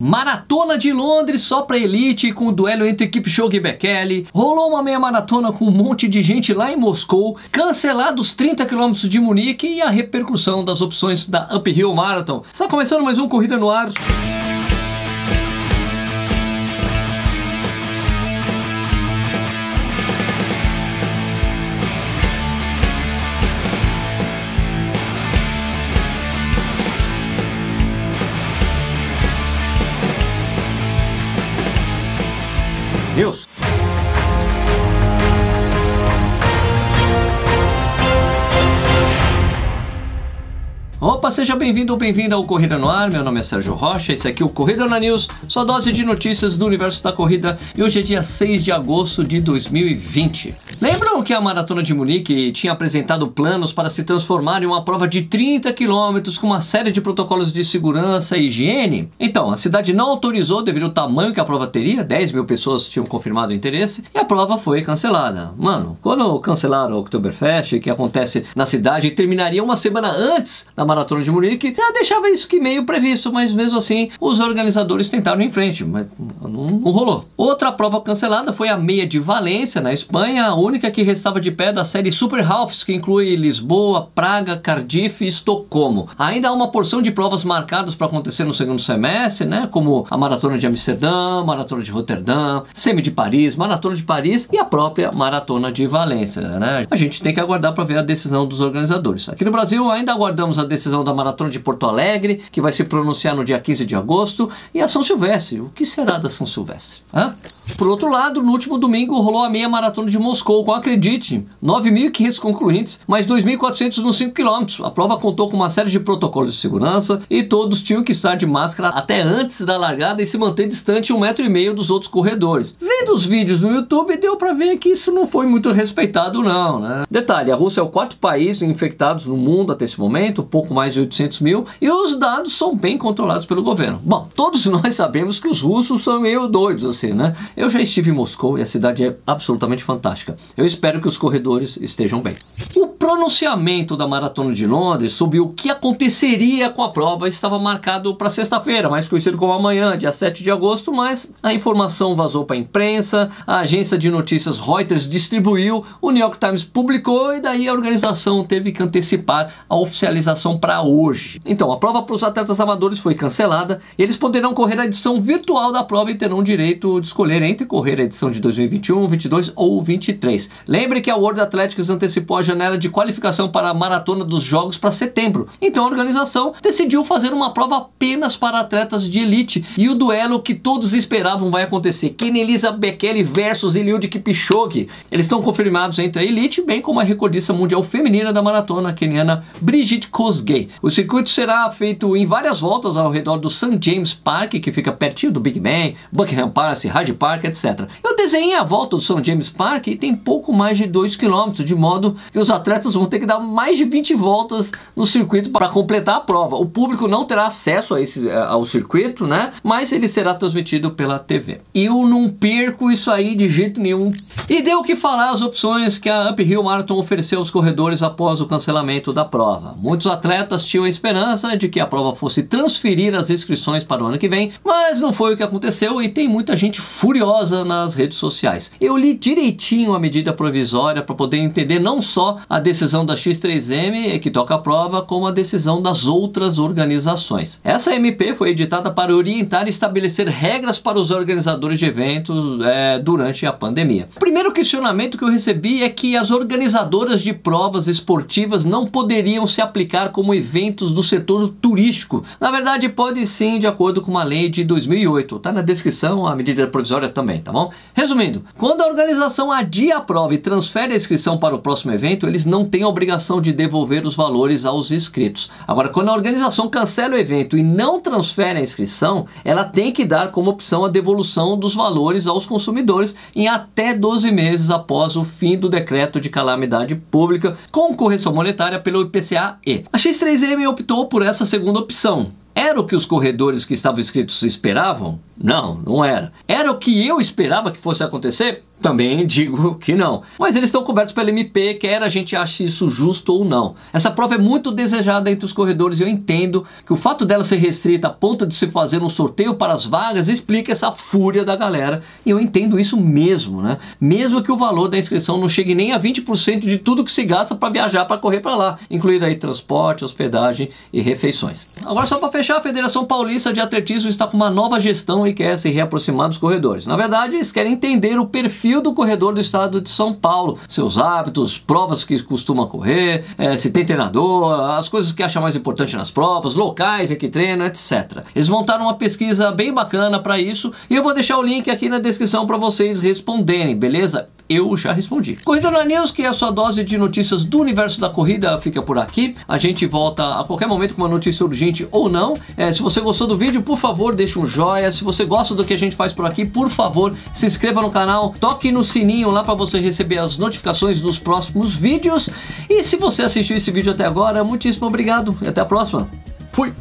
Maratona de Londres só pra elite, com o duelo entre Kipchoge e Bekele. Rolou uma meia maratona com um monte de gente lá em Moscou. Cancelados 30 km de Munique e a repercussão das opções da Uphill Marathon. Está começando mais um Corrida no Ar. Opa, seja bem-vindo ou bem-vinda ao Corrida no Ar. Meu nome é Sérgio Rocha, esse aqui é o Corrida na News, sua dose de notícias do universo da corrida. E hoje é dia 6 de agosto de 2020. Lembram que a Maratona de Munique tinha apresentado planos para se transformar em uma prova de 30 quilômetros com uma série de protocolos de segurança e higiene? Então, a cidade não autorizou devido ao tamanho que a prova teria, 10 mil pessoas tinham confirmado o interesse, e a prova foi cancelada. Mano, quando cancelaram o Oktoberfest, que acontece na cidade e terminaria uma semana antes da Maratona de Munique, já deixava isso que meio previsto, mas mesmo assim os organizadores tentaram em frente, mas não, não rolou. Outra prova cancelada foi a meia de Valência, na Espanha, a única que restava de pé da série Super Halves, que inclui Lisboa, Praga, Cardiff e Estocolmo. Ainda há uma porção de provas marcadas para acontecer no segundo semestre, né, como a Maratona de Amsterdã, Maratona de Roterdã, Semi de Paris, Maratona de Paris e a própria Maratona de Valência. Né? A gente tem que aguardar para ver a decisão dos organizadores. Aqui no Brasil ainda aguardamos a decisão da Maratona de Porto Alegre, que vai se pronunciar no dia 15 de agosto, e a São Silvestre. O que será da São Silvestre? Hã? Por outro lado, no último domingo rolou a meia maratona de Moscou, com, acredite, 9.500 concluintes, mais 2.400 nos 5 km. A prova contou com uma série de protocolos de segurança e todos tinham que estar de máscara até antes da largada e se manter distante um metro e meio dos outros corredores. Vendo os vídeos no YouTube, deu para ver que isso não foi muito respeitado não, né? Detalhe, a Rússia é o quarto país infectados no mundo até esse momento, pouco mais de 800 mil, e os dados são bem controlados pelo governo. Bom, todos nós sabemos que os russos são meio doidos assim, né? Eu já estive em Moscou e a cidade é absolutamente fantástica. Eu espero que os corredores estejam bem. O pronunciamento da Maratona de Londres sobre o que aconteceria com a prova estava marcado para sexta-feira, mais conhecido como amanhã, dia 7 de agosto, mas a informação vazou para a imprensa, a agência de notícias Reuters distribuiu, o New York Times publicou e daí a organização teve que antecipar a oficialização para hoje. Então, a prova para os atletas amadores foi cancelada e eles poderão correr a edição virtual da prova e terão direito de escolher entre correr a edição de 2021, 22 ou 23. Lembre que a World Athletics antecipou a janela de qualificação para a maratona dos Jogos para setembro. Então, a organização decidiu fazer uma prova apenas para atletas de elite e o duelo que todos esperavam vai acontecer. Kenelisa Bekele versus Eliud Kipchoge. Eles estão confirmados entre a elite, bem como a recordista mundial feminina da maratona keniana Brigitte Kosgei. O circuito será feito em várias voltas ao redor do St. James Park, que fica pertinho do Big Ben, Buckingham Palace, Hyde Park, etc. Eu desenhei a volta do St. James Park e tem pouco mais de 2 km, de modo que os atletas vão ter que dar mais de 20 voltas no circuito para completar a prova. O público não terá acesso a esse, eh, ao circuito, né? Mas ele será transmitido pela TV. Eu não perco isso aí de jeito nenhum. E deu o que falar as opções que a Uphill Marathon ofereceu aos corredores após o cancelamento da prova. Muitos atletas tinham a esperança de que a prova fosse transferir as inscrições para o ano que vem, mas não foi o que aconteceu e tem muita gente furiosa nas redes sociais. Eu li direitinho a medida provisória para poder entender não só a decisão da X3M que toca a prova, como a decisão das outras organizações. Essa MP foi editada para orientar e estabelecer regras para os organizadores de eventos é, durante a pandemia. O primeiro questionamento que eu recebi é que as organizadoras de provas esportivas não poderiam se aplicar como eventos do setor turístico. Na verdade, pode sim, de acordo com uma lei de 2008. Tá na descrição a medida provisória também, tá bom? Resumindo, quando a organização adia a prova e transfere a inscrição para o próximo evento, eles não têm a obrigação de devolver os valores aos inscritos. Agora, quando a organização cancela o evento e não transfere a inscrição, ela tem que dar como opção a devolução dos valores aos consumidores em até 12 meses após o fim do decreto de calamidade pública com correção monetária pelo IPCA-E. A X3 3M optou por essa segunda opção. Era o que os corredores que estavam inscritos esperavam? Não, não era. Era o que eu esperava que fosse acontecer? Também digo que não. Mas eles estão cobertos pela MP, quer a gente ache isso justo ou não. Essa prova é muito desejada entre os corredores e eu entendo que o fato dela ser restrita a ponto de se fazer um sorteio para as vagas explica essa fúria da galera. E eu entendo isso mesmo, né? Mesmo que o valor da inscrição não chegue nem a 20% de tudo que se gasta para viajar para correr para lá, incluindo aí transporte, hospedagem e refeições. Agora só para fechar, a Federação Paulista de Atletismo está com uma nova gestão e quer se reaproximar dos corredores. Na verdade, eles querem entender o perfil perfil do corredor do estado de São Paulo, seus hábitos, provas que costuma correr, é, se tem treinador, as coisas que acha mais importante nas provas, locais em que treina, etc. Eles montaram uma pesquisa bem bacana para isso e eu vou deixar o link aqui na descrição para vocês responderem, beleza? Eu já respondi. Corrida na News, que é a sua dose de notícias do universo da corrida, fica por aqui. A gente volta a qualquer momento com uma notícia urgente ou não. É, se você gostou do vídeo, por favor, deixe um joinha. Se você gosta do que a gente faz por aqui, por favor, se inscreva no canal, toque no sininho lá para você receber as notificações dos próximos vídeos. E se você assistiu esse vídeo até agora, muitíssimo obrigado e até a próxima. Fui!